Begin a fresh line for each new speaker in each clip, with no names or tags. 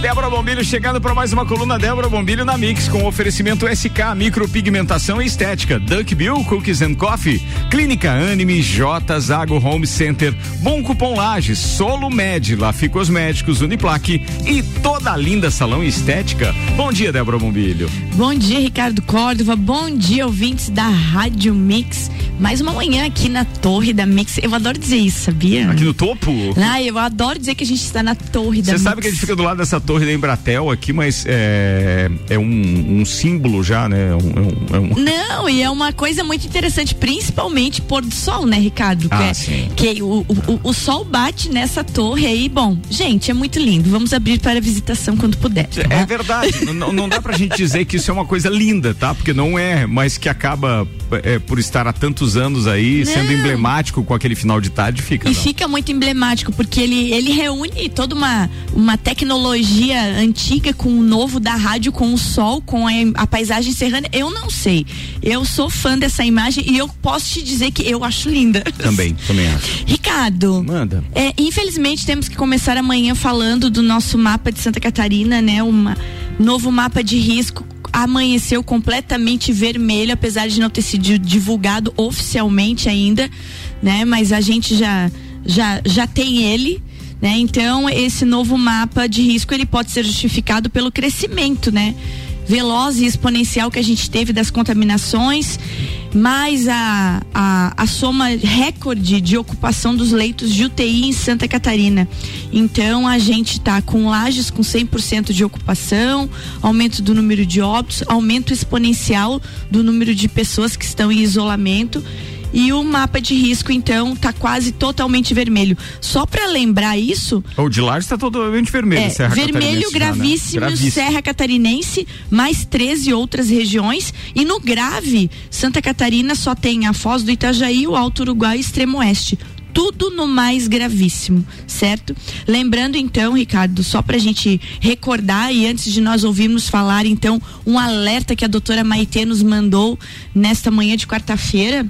Débora Bombilho chegando para mais uma coluna Débora Bombilho na Mix com oferecimento SK Micropigmentação e Estética, Duck Bill Cookies and Coffee, Clínica Anime, J Zago Home Center, Bom Cupom Lages, Solo Med, Lafi Cosméticos, Uniplaque e toda a linda salão estética. Bom dia, Débora Bombilho.
Bom dia, Ricardo Córdova. Bom dia, ouvintes da Rádio Mix. Mais uma manhã aqui na torre da Mix. Eu adoro dizer isso, sabia?
Aqui no topo?
Ah, eu adoro dizer que a gente está na torre da Mix.
Você sabe que a gente fica do lado dessa torre da Embratel aqui, mas é, é um, um símbolo já, né? É um,
é um... Não, e é uma coisa muito interessante, principalmente pôr do sol, né, Ricardo?
Ah,
que, é,
sim.
que o, o, o, sol bate nessa torre aí. Bom, gente, é muito lindo. Vamos abrir para visitação quando puder. Tá?
É verdade. não, não dá pra gente dizer que isso é uma coisa linda, tá? Porque não é, mas que acaba é, por estar há tantos anos aí, não. sendo emblemático com aquele final de tarde, fica.
E
não.
fica muito emblemático, porque ele, ele reúne toda uma, uma tecnologia antiga com o novo da rádio, com o sol, com a, a paisagem serrana. Eu não sei. Eu sou fã dessa imagem e eu posso te dizer que eu acho linda.
Também, também acho.
Ricardo.
Manda.
É, infelizmente temos que começar amanhã falando do nosso mapa de Santa Catarina, né? Um novo mapa de risco amanheceu completamente vermelho, apesar de não ter sido divulgado oficialmente ainda, né? Mas a gente já já já tem ele. Né? Então, esse novo mapa de risco ele pode ser justificado pelo crescimento, né? veloz e exponencial que a gente teve das contaminações, mais a, a, a soma recorde de ocupação dos leitos de UTI em Santa Catarina. Então a gente está com lajes com 100% de ocupação, aumento do número de óbitos, aumento exponencial do número de pessoas que estão em isolamento e o mapa de risco então está quase totalmente vermelho. Só para lembrar isso,
o de lá está totalmente vermelho,
é,
Serra
vermelho gravíssimo,
já, né? gravíssimo,
Serra Catarinense, mais 13 outras regiões e no grave, Santa Catarina só tem a Foz do Itajaí, o Alto Uruguai e Extremo Oeste tudo no mais gravíssimo, certo? Lembrando então, Ricardo, só para a gente recordar e antes de nós ouvirmos falar, então, um alerta que a doutora Maitê nos mandou nesta manhã de quarta-feira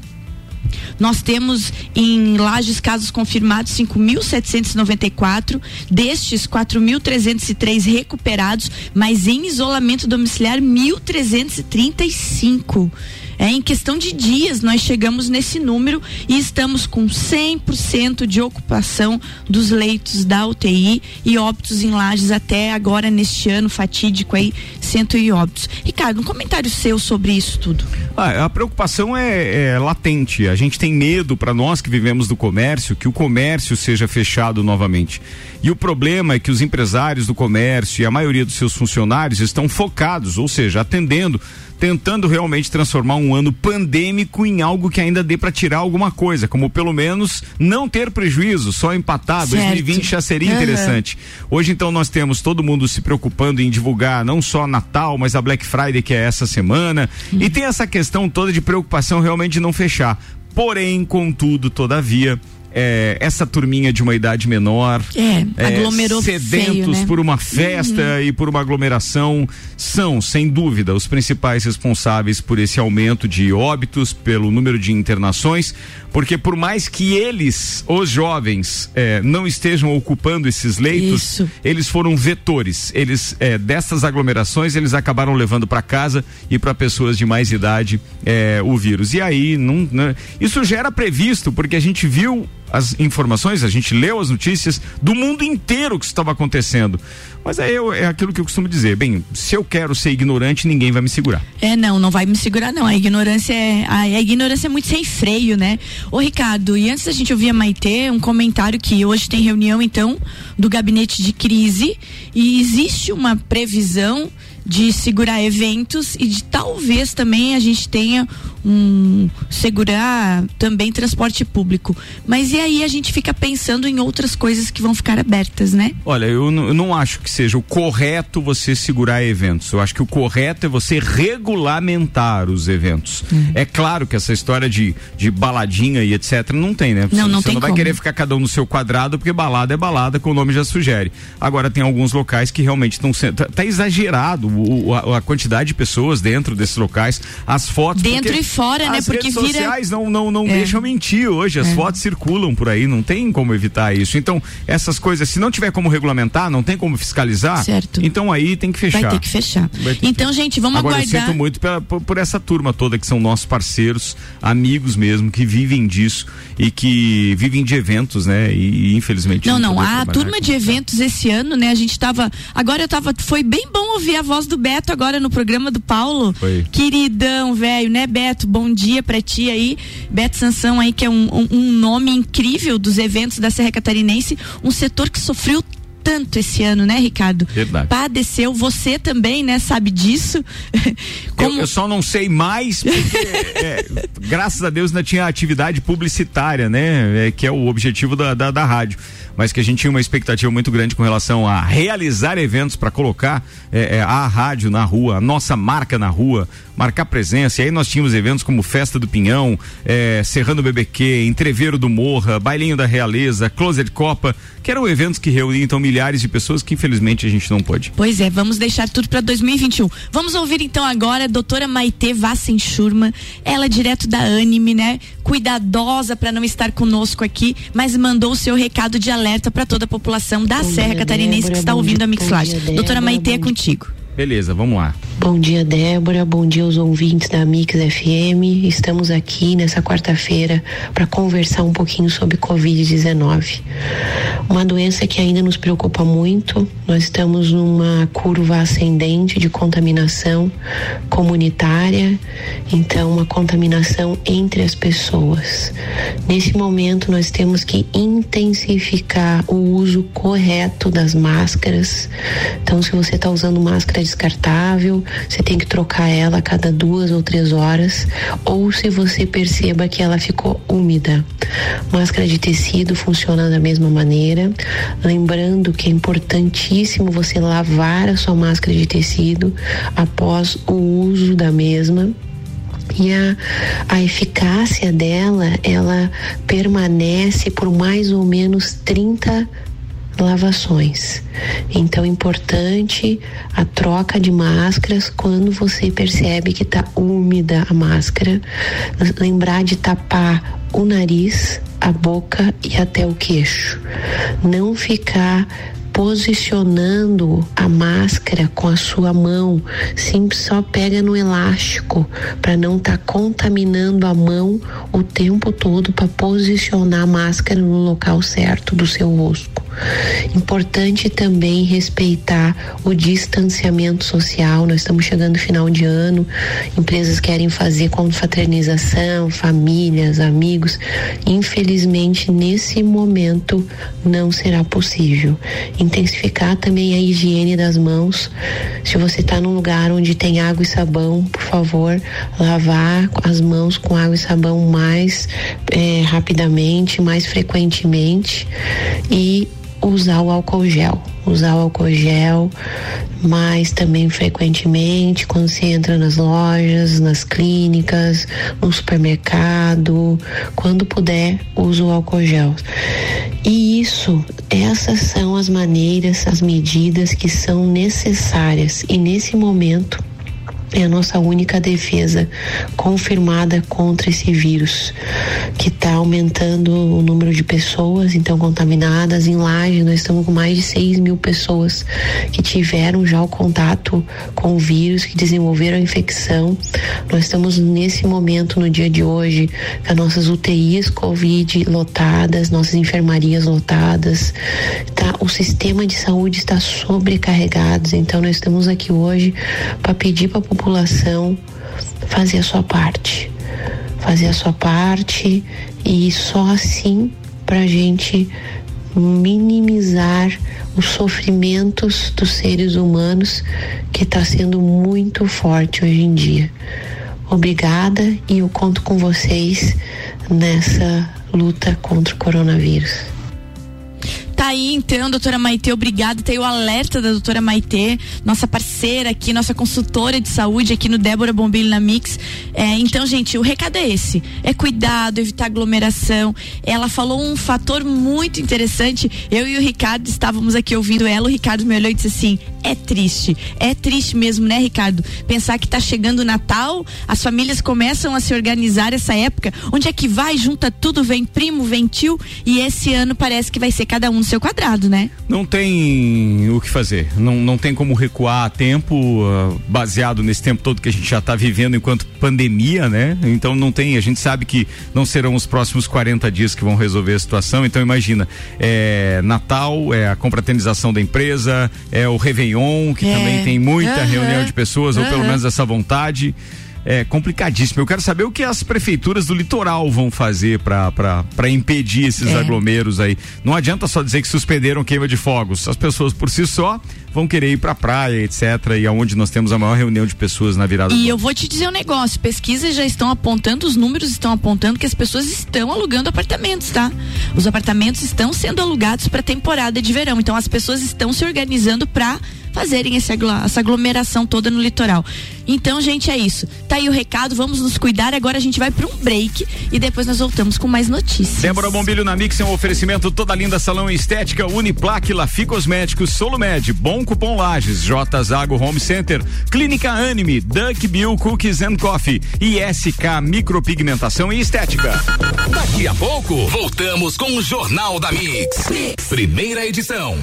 nós temos em Lages casos confirmados 5.794, destes 4.303 recuperados, mas em isolamento domiciliar 1.335. É, em questão de dias, nós chegamos nesse número e estamos com 100% de ocupação dos leitos da UTI e óbitos em lajes até agora neste ano fatídico aí, 100 óbitos. Ricardo, um comentário seu sobre isso tudo.
Ah, a preocupação é, é latente. A gente tem medo, para nós que vivemos do comércio, que o comércio seja fechado novamente. E o problema é que os empresários do comércio e a maioria dos seus funcionários estão focados, ou seja, atendendo tentando realmente transformar um ano pandêmico em algo que ainda dê para tirar alguma coisa, como pelo menos não ter prejuízo, só empatar. Certo. 2020 já seria uhum. interessante. Hoje então nós temos todo mundo se preocupando em divulgar não só Natal, mas a Black Friday que é essa semana, uhum. e tem essa questão toda de preocupação realmente de não fechar. Porém, contudo, todavia, é, essa turminha de uma idade menor,
é, é aglomerou
sedentos
feio, né?
por uma festa uhum. e por uma aglomeração, são, sem dúvida, os principais responsáveis por esse aumento de óbitos, pelo número de internações, porque por mais que eles, os jovens, é, não estejam ocupando esses leitos,
Isso.
eles foram vetores. Eles, é, dessas aglomerações, eles acabaram levando para casa e para pessoas de mais idade é, o vírus. E aí, não, não, isso já era previsto, porque a gente viu as informações, a gente leu as notícias do mundo inteiro que estava acontecendo. Mas é, eu, é aquilo que eu costumo dizer. Bem, se eu quero ser ignorante, ninguém vai me segurar.
É, não, não vai me segurar, não. A ignorância é. A, a ignorância é muito sem freio, né? Ô, Ricardo, e antes da gente ouvir a Maitê, um comentário que hoje tem reunião, então, do gabinete de crise e existe uma previsão de segurar eventos e de talvez também a gente tenha um segurar também transporte público. Mas e aí a gente fica pensando em outras coisas que vão ficar abertas, né?
Olha, eu, eu não acho que seja o correto você segurar eventos. Eu acho que o correto é você regulamentar os eventos. Hum. É claro que essa história de, de baladinha e etc não tem, né?
Não, não
você
tem
não vai
como.
querer ficar cada um no seu quadrado porque balada é balada, como o nome já sugere. Agora tem alguns locais que realmente estão sendo tá, tá exagerado o, a, a, quantidade de pessoas dentro desses locais, as fotos
dentro
porque...
e fora, né?
As
Porque
redes
vira.
sociais não, não, não
É.
deixam mentir hoje. As fotos circulam por aí, não tem como evitar isso. Então, essas coisas, se não tiver como regulamentar, não tem como fiscalizar.
Certo.
Então aí tem que fechar.
Vai ter que fechar.
Vai ter que
Então, gente, vamos
Agora,
aguardar.
eu sinto muito pela- por, por essa turma toda que são nossos parceiros, amigos mesmo, que vivem disso e que vivem de eventos, né? E, e, infelizmente.
Não, não,
poder
a turma de eventos esse ano, né? A gente tava. Agora eu tava. Foi bem bom ouvir a voz do Beto agora no programa do Paulo.
Foi.
Queridão, velho, né, Beto? Bom dia pra ti aí. Beto Sansão aí, que é um, um- um nome incrível dos eventos da Serra Catarinense. Um setor que sofreu tanto esse ano, né, Ricardo?
Verdade.
Padeceu, você também, né, sabe disso?
Eu, eu só não sei mais porque, é, graças a Deus, ainda tinha atividade publicitária, né? É, que é o objetivo da, da, da rádio. Mas que a gente tinha uma expectativa muito grande com relação a realizar eventos para colocar é, é, a rádio na rua, a nossa marca na rua, marcar presença. E aí nós tínhamos eventos como Festa do Pinhão, é, Serrano BBQ, Entreveiro do Morra, Bailinho da Realeza, Closet Copa, que eram eventos que reuniam então milhares de pessoas que infelizmente a gente não pôde.
Pois é, vamos deixar tudo para 2021. Vamos ouvir então agora a doutora Maite Vassen Schurman, ela é direto da Anime, né? Cuidadosa para não estar conosco aqui, mas mandou o seu recado de alerta para toda a população da
Bom
Serra
dia,
Catarinense que está ouvindo
dia,
a Mixlage. Doutora Maite, é contigo.
Beleza, vamos lá.
Bom dia, Débora. Bom dia aos ouvintes da Mix FM. Estamos aqui nessa quarta-feira para conversar um pouquinho sobre Covid-19. Uma doença que ainda nos preocupa muito. Nós estamos numa curva ascendente de contaminação comunitária, então, uma contaminação entre as pessoas. Nesse momento, nós temos que intensificar o uso correto das máscaras. Então, se você está usando máscara descartável, você tem que trocar ela a cada duas ou três horas, ou se você perceba que ela ficou úmida. Máscara de tecido funciona da mesma maneira. Lembrando que é importantíssimo você lavar a sua máscara de tecido após o uso da mesma. E a, a eficácia dela, ela permanece por mais ou menos 30 lavações. Então é importante a troca de máscaras quando você percebe que está úmida a máscara. Lembrar de tapar o nariz, a boca e até o queixo. Não ficar posicionando a máscara com a sua mão, sim, só pega no elástico para não estar tá contaminando a mão o tempo todo para posicionar a máscara no local certo do seu rosto. Importante também respeitar o distanciamento social. Nós estamos chegando no final de ano, empresas querem fazer confraternização, famílias, amigos. Infelizmente, nesse momento, não será possível. Intensificar também a higiene das mãos. Se você está num lugar onde tem água e sabão, por favor, lavar as mãos com água e sabão mais eh, rapidamente, mais frequentemente e usar o álcool gel. Usar o álcool gel mais também frequentemente quando você entra nas lojas, nas clínicas, no supermercado, quando puder, use o álcool gel. E isso, essas são as maneiras, as medidas que são necessárias. E nesse momento, é a nossa única defesa confirmada contra esse vírus, que está aumentando o número de pessoas então contaminadas. Em Laje, nós estamos com mais de 6 mil pessoas que tiveram já o contato com o vírus, que desenvolveram a infecção. Nós estamos nesse momento, no dia de hoje, com as nossas UTIs Covid lotadas, nossas enfermarias lotadas. Tá? O sistema de saúde está sobrecarregado. Então, nós estamos aqui hoje para pedir para a população fazer a sua parte. Fazer a sua parte e só assim para a gente minimizar os sofrimentos dos seres humanos que está sendo muito forte hoje em dia. Obrigada e eu conto com vocês nessa luta contra o coronavírus.
Aí então, doutora Maite, obrigada. Tem o alerta da doutora Maite, nossa parceira aqui, nossa consultora de saúde aqui no Débora Bombilho na Mix. É, então, gente, o recado é esse: é cuidado, evitar aglomeração. Ela falou um fator muito interessante. Eu e o Ricardo estávamos aqui ouvindo ela. O Ricardo me olhou e disse assim: é triste. É triste mesmo, né, Ricardo? Pensar que está chegando o Natal, as famílias começam a se organizar essa época. Onde é que vai? Junta tudo, vem primo, vem tio. E esse ano parece que vai ser cada um no seu quadrado, né?
Não tem o que fazer. Não, não tem como recuar a tempo, uh, baseado nesse tempo todo que a gente já está vivendo enquanto pandemia, né? Então não tem. A gente sabe que não serão os próximos 40 dias que vão resolver a situação. Então imagina, é Natal, é a confraternização da empresa, é o Réveillon, que é. também tem muita uhum. reunião de pessoas, uhum. ou pelo menos essa vontade é complicadíssimo. Eu quero saber o que as prefeituras do litoral vão fazer para impedir esses é. aglomeros aí. Não adianta só dizer que suspenderam queima de fogos. As pessoas por si só vão querer ir para praia, etc. E aonde nós temos a maior reunião de pessoas na virada.
E eu vou te dizer um negócio: pesquisas já estão apontando, os números estão apontando que as pessoas estão alugando apartamentos, tá? Os apartamentos estão sendo alugados para temporada de verão. Então as pessoas estão se organizando para fazerem essa aglomeração toda no litoral. Então, gente, é isso. Tá aí o recado, vamos nos cuidar. Agora a gente vai para um break e depois nós voltamos com mais notícias.
Débora Bombilho na Mix é um oferecimento toda linda salão estética, Uniplaque, Lafi Cosméticos, Solomed, Bom Cupom Lages, J Zago Home Center, Clínica Anime, Duck Bill Cookies and Coffee e SK Micropigmentação e Estética.
Daqui a pouco, voltamos com o Jornal da mix. mix. Primeira edição.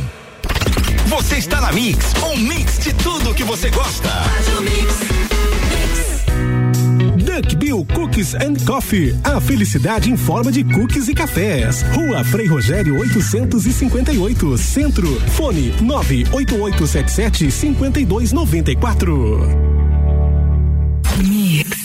Você está na Mix, um mix de tudo que você gosta.
Duck Bill Cookies and Coffee. A felicidade em forma de cookies e cafés. Rua Frei Rogério 858, Centro. Fone 98877 5294.
Mix.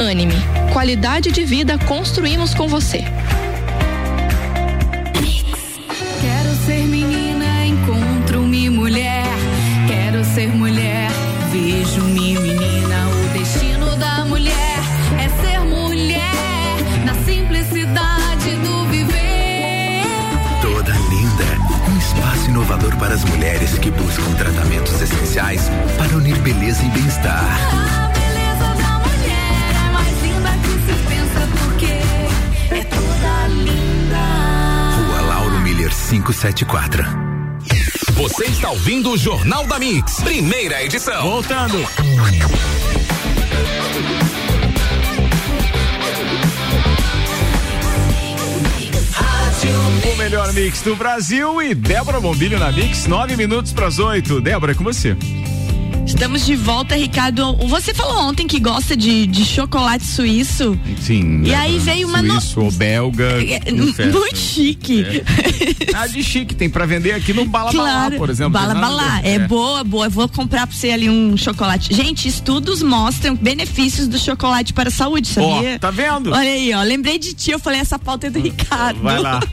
Anime. Qualidade de vida construímos com você.
Quero ser menina, encontro-me mulher. Quero ser mulher, vejo-me menina. O destino da mulher é ser mulher na simplicidade do viver.
Toda linda, um espaço inovador para as mulheres que buscam tratamentos essenciais para unir beleza e bem-estar. 974.
Você está ouvindo o Jornal da Mix, primeira edição.
Voltando. O melhor mix do Brasil e Débora Bombilho na Mix, nove minutos para as oito. Débora, é com você.
Estamos de volta, Ricardo. Você falou ontem que gosta de, de chocolate suíço.
Sim.
E
né,
aí veio uma no-
Suíço ou belga.
É,
no.
Muito chique.
Ah, de chique, tem pra vender aqui no Bala Balá,
Claro.
por exemplo.
Bala
nada-
Balá. É, boa, boa. Eu vou comprar pra você ali um chocolate. Gente, estudos mostram benefícios do chocolate para a saúde, sabia?
Ó, tá vendo?
Olha aí, ó. Lembrei de ti, eu falei, essa pauta é do Ricardo.
Vai lá.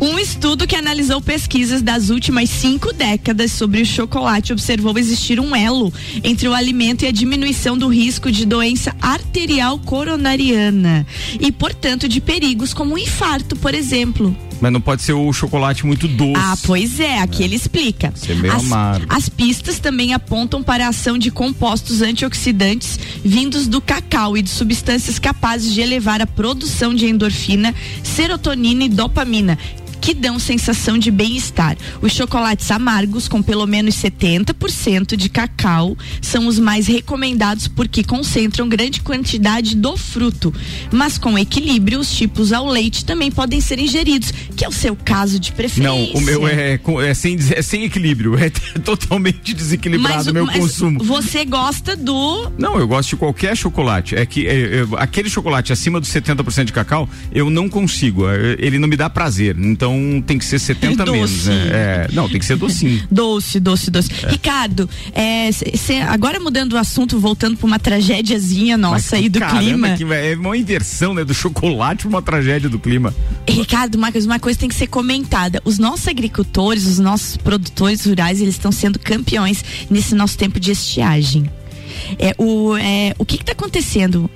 Um estudo que analisou pesquisas das últimas cinco décadas sobre o chocolate observou existir um elo entre o alimento e a diminuição do risco de doença arterial coronariana e, portanto, de perigos como o infarto, por exemplo.
Mas não pode ser o chocolate muito doce.
Ah, pois é, aqui ele explica.
Ser meio
as,
amargo.
as pistas também apontam para a ação de compostos antioxidantes vindos do cacau e de substâncias capazes de elevar a produção de endorfina, serotonina e dopamina. Que dão sensação de bem-estar. Os chocolates amargos, com pelo menos 70% de cacau, são os mais recomendados porque concentram grande quantidade do fruto. Mas com equilíbrio, os tipos ao leite também podem ser ingeridos, que é o seu caso de preferência.
Não, o meu é, é, sem, é sem equilíbrio. É totalmente desequilibrado o meu
mas
consumo.
Você gosta do.
Não, eu gosto de qualquer chocolate. É que é, é, aquele chocolate acima dos 70% de cacau, eu não consigo. É, Ele não me dá prazer. Então tem que ser 70
É doce.
menos. né? É, não, tem que ser docinho.
Doce, doce, doce. Ricardo, é, cê- agora mudando o assunto, voltando para uma tragédiazinha nossa aí do
Caramba,
clima.
que é uma inversão, né? Do chocolate pra uma tragédia do clima.
Ricardo, Marcos, uma coisa tem que ser comentada. Os nossos agricultores, os nossos produtores rurais, eles estão sendo campeões nesse nosso tempo de estiagem. É, o, é, o que está acontecendo?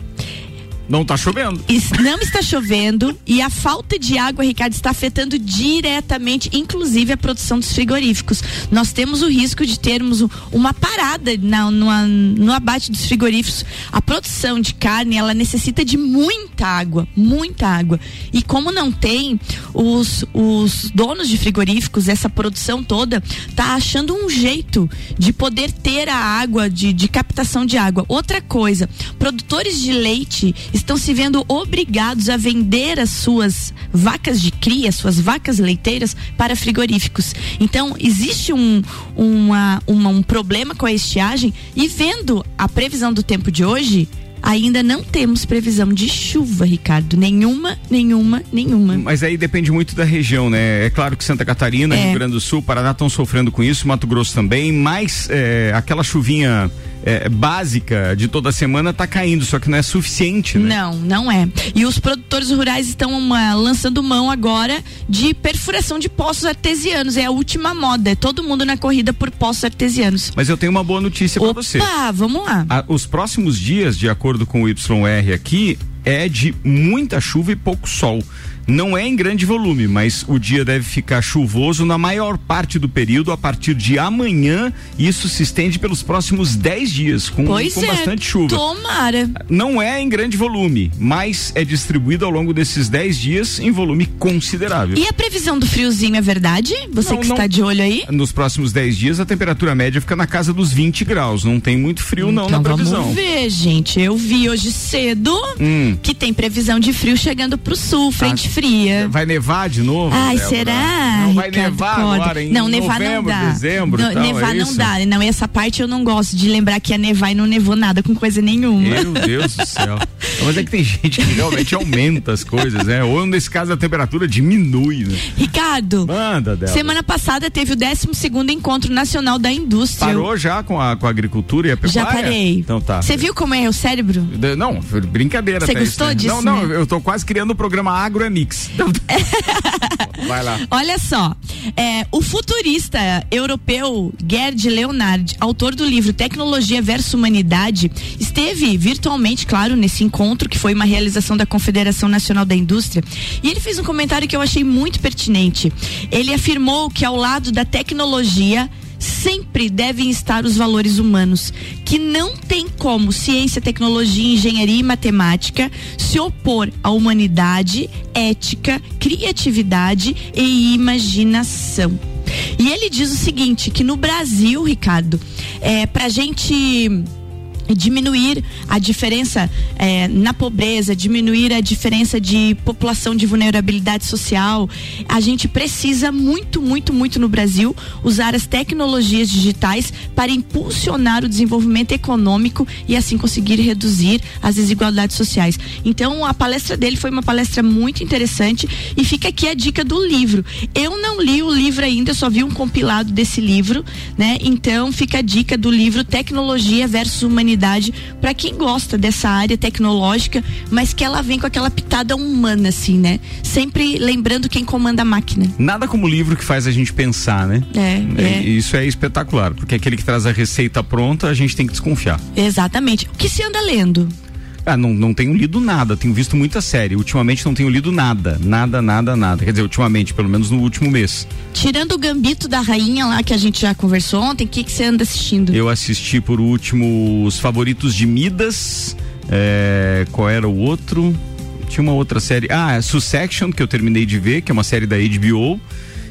Não tá chovendo.
Não está chovendo e a falta de água, Ricardo, está afetando diretamente, inclusive, a produção dos frigoríficos. Nós temos o risco de termos um- uma parada na- numa- no abate dos frigoríficos. A produção de carne, ela necessita de muita água, muita água. E como não tem, os, os donos de frigoríficos, essa produção toda, tá achando um jeito de poder ter a água, de, de captação de água. Outra coisa, produtores de leite estão se vendo obrigados a vender as suas vacas de cria, suas vacas leiteiras para frigoríficos. Então, existe um, uma, uma- um problema com a estiagem e vendo a previsão do tempo de hoje, ainda não temos previsão de chuva, Ricardo. Nenhuma, nenhuma, nenhuma.
Mas aí depende muito da região, né? É claro que Santa Catarina,
É.
Rio Grande do Sul, Paraná estão sofrendo com isso, Mato Grosso também, mas é, aquela chuvinha é, básica de toda semana tá caindo, só que não é suficiente, né?
Não, não é. E os produtores rurais estão uma, lançando mão agora de perfuração de poços artesianos. É a última moda. É todo mundo na corrida por poços artesianos.
Mas eu tenho uma boa notícia para você.
Ah, vamos lá.
A- os próximos dias, de acordo com o YR aqui, é de muita chuva e pouco sol. Não é em grande volume, mas o dia deve ficar chuvoso na maior parte do período a partir de amanhã. Isso se estende pelos próximos 10 dias, com,
Pois
com
é.
bastante chuva.
Tomara.
Não é em grande volume, mas é distribuído ao longo desses 10 dias em volume considerável.
E a previsão do friozinho é verdade? Você
Não,
que
não.
está de olho aí?
Nos próximos 10 dias, a temperatura média fica na casa dos 20 graus. Não tem muito frio, não, na
Então
previsão.
vamos ver, gente. Eu vi hoje cedo
Hum.
que tem previsão de frio chegando pro sul, frente fria.
Vai nevar de novo?
Ai,
Débora?
será?
Não vai
Ricardo
nevar agora em
não, nevar
novembro,
não dá.
dezembro
Não,
tal,
nevar
é
não dá. Não, essa parte eu não gosto de lembrar que ia nevar e não nevou nada com coisa nenhuma.
Meu Deus do céu. Mas é que tem gente que realmente aumenta as coisas, né? Ou nesse caso a temperatura diminui, né?
Ricardo,
Manda dela.
semana passada teve o 12 segundo Encontro Nacional da Indústria.
Parou já com a, com a agricultura e a pecuária?
Já parei.
Então tá.
Você viu como é o cérebro?
Não, brincadeira.
Você gostou
isso, né?
disso,
Não, não,
né?
eu tô quase criando o programa Agro é Vai lá.
Olha só, é, o futurista europeu Gerd Leonard, autor do livro Tecnologia versus Humanidade, esteve virtualmente, claro, nesse encontro que foi uma realização da Confederação Nacional da Indústria, e ele fez um comentário que eu achei muito pertinente. Ele afirmou que ao lado da tecnologia sempre devem estar os valores humanos, que não tem como ciência, tecnologia, engenharia e matemática se opor à humanidade, ética, criatividade e imaginação. E ele diz o seguinte, que no Brasil, Ricardo, é pra gente diminuir a diferença eh, na pobreza, diminuir a diferença de população de vulnerabilidade social. A gente precisa muito, muito, muito no Brasil usar as tecnologias digitais para impulsionar o desenvolvimento econômico e assim conseguir reduzir as desigualdades sociais. Então, a palestra dele foi uma palestra muito interessante e fica aqui a dica do livro. Eu não li o livro ainda, eu só vi um compilado desse livro, né? Então, fica a dica do livro Tecnologia versus Humanidade para quem gosta dessa área tecnológica, mas que ela vem com aquela pitada humana, assim, né? Sempre lembrando quem comanda a máquina.
Nada como livro que faz a gente pensar, né?
É, é.
Isso é espetacular, porque aquele que traz a receita pronta, a gente tem que desconfiar.
Exatamente. O que se anda lendo?
Ah, não, não tenho lido nada, tenho visto muita série. Ultimamente não tenho lido nada, nada, nada, nada. Quer dizer, ultimamente, pelo menos no último mês.
Tirando o Gambito da Rainha lá que a gente já conversou ontem, o que que você anda assistindo?
Eu assisti por último os favoritos de Midas. É, qual era o outro? Tinha uma outra série. Ah, Succession, que eu terminei de ver, que é uma série da HBO.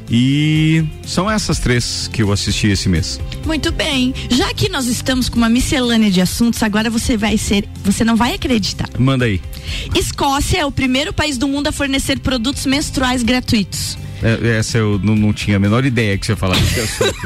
E são essas três que eu assisti esse mês.
Muito bem. Já que nós estamos com uma miscelânea de assuntos, agora você vai ser, você não vai acreditar.
Manda aí.
Escócia é o primeiro país do mundo a fornecer produtos menstruais gratuitos.
É, essa eu não, não tinha a menor ideia que você ia falar desse assunto.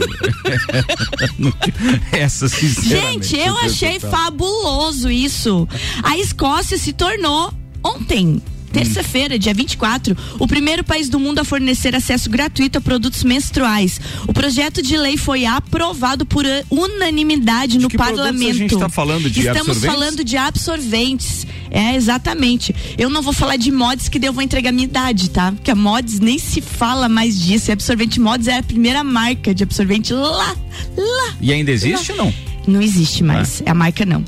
Essa, sinceramente.
Gente, eu achei fabuloso isso. A Escócia se tornou ontem. Terça-feira, dia 24, o primeiro país do mundo a fornecer acesso gratuito a produtos menstruais. O projeto de lei foi aprovado por unanimidade no
produtos a
parlamento.
gente tá falando? De
Estamos
absorventes?
falando de absorventes. É, exatamente. Eu não vou falar de mods que eu vou entregar a minha idade, tá? Porque a mods nem se fala mais disso. E absorvente mods é a primeira marca de absorvente lá, lá.
E ainda existe ou não?
Não existe mais, a marca não.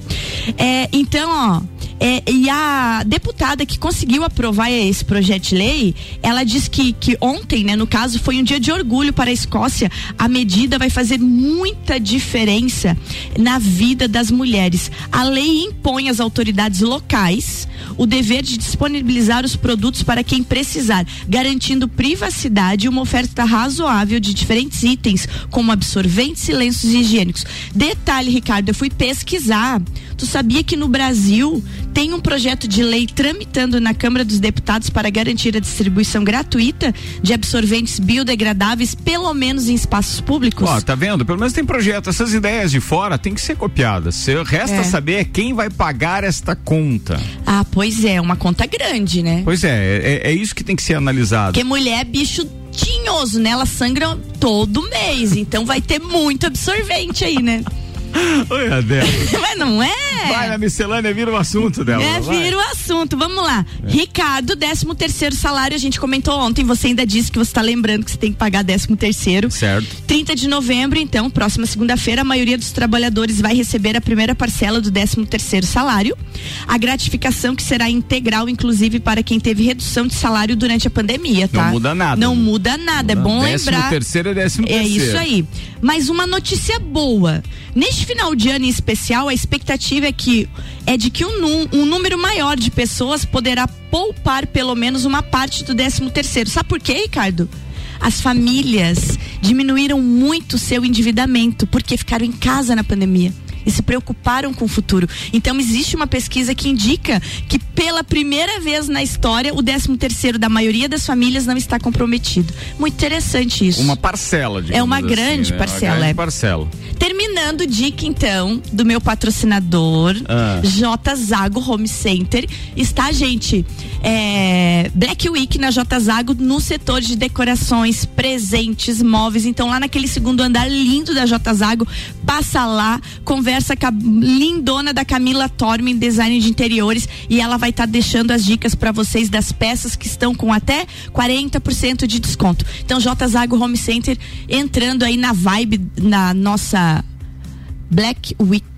É, então, ó, é, e a deputada que conseguiu aprovar esse projeto de lei, ela diz que, que ontem, né, no caso, foi um dia de orgulho para a Escócia. A medida vai fazer muita diferença na vida das mulheres. A lei impõe às autoridades locais o dever de disponibilizar os produtos para quem precisar, garantindo privacidade e uma oferta razoável de diferentes itens, como absorventes e lenços higiênicos. Detalhe, Ricardo, eu fui pesquisar. Tu sabia que no Brasil tem um projeto de lei tramitando na Câmara dos Deputados para garantir a distribuição gratuita de absorventes biodegradáveis, pelo menos em espaços públicos?
Ó, tá vendo? Pelo menos tem projeto. Essas ideias de fora têm que ser copiadas. Se- Resta
É.
saber quem vai pagar esta conta.
Ah, pois é, uma conta grande, né?
Pois é, é, é isso que tem que ser analisado.
Porque mulher é bicho tinhoso, né? Ela sangra todo mês, então vai ter muito absorvente aí, né?
Oi, Adela.
Mas não é?
Vai na miscelânea, vira o assunto dela.
É,
vai.
vira o assunto. Vamos lá. Ricardo, 13 terceiro salário, a gente comentou ontem, você ainda disse que você está lembrando que você tem que pagar 13 terceiro.
Certo.
30 de novembro, então, próxima segunda-feira, a maioria dos trabalhadores vai receber a primeira parcela do 13 terceiro salário. A gratificação que será integral, inclusive, para quem teve redução de salário durante a pandemia, tá?
Não muda nada.
Não muda nada, é bom
décimo
lembrar.
terceiro é décimo
É
terceiro.
isso aí. Mas uma notícia boa. Neste final de ano em especial, a expectativa é que é de que um, um número maior de pessoas poderá poupar pelo menos uma parte do 13 terceiro. Sabe por quê, Ricardo? As famílias diminuíram muito seu endividamento porque ficaram em casa na pandemia e se preocuparam com o futuro. Então existe uma pesquisa que indica que pela primeira vez na história o 13 terceiro da maioria das famílias não está comprometido. Muito interessante isso.
Uma parcela, digamos
É uma
assim,
grande
né?
parcela,
Uma grande
é.
parcela.
Terminando, dica então do meu patrocinador,
Ah.
J Zago Home Center. Está, gente, é, Black Week na J Zago no setor de decorações, presentes, móveis. Então, lá naquele segundo andar lindo da J Zago, passa lá, conversa com a lindona da Camila Tormin, design de interiores, e ela vai estar deixando as dicas para vocês das peças que estão com até 40% de desconto. Então, J Zago Home Center entrando aí na vibe na nossa Black Week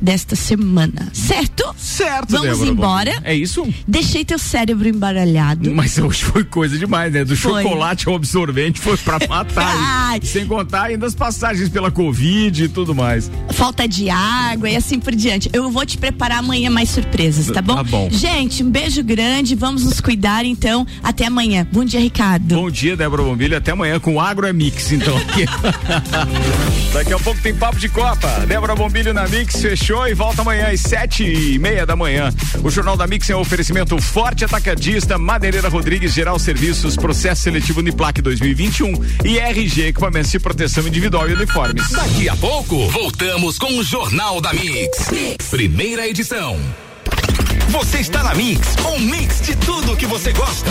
desta semana, certo?
Certo,
Vamos
Débora
embora.
Bombini. É isso?
Deixei teu cérebro embaralhado.
Mas hoje foi coisa demais, né? Do
Foi.
chocolate ao absorvente foi pra matar.
Ai.
Sem contar ainda as passagens pela Covid e tudo mais.
Falta de água e assim por diante. Eu vou te preparar amanhã mais surpresas, tá bom?
Tá bom.
Gente, um beijo grande. Vamos nos cuidar então. Até amanhã. Bom dia, Ricardo.
Bom dia, Débora Bombilho. Até amanhã com o Agro é Mix, então. Daqui a pouco tem papo de Copa. Débora Bombilho na Mix.
Mix fechou e volta amanhã às sete e meia da manhã. O Jornal da Mix é um oferecimento forte atacadista, Madeireira Rodrigues, Geral Serviços, Processo Seletivo Uniplac 2021 e RG Equipamentos de Proteção Individual e Uniformes.
Daqui a pouco, voltamos com o Jornal da mix. Primeira edição. Você está na Mix, um mix de tudo que você gosta.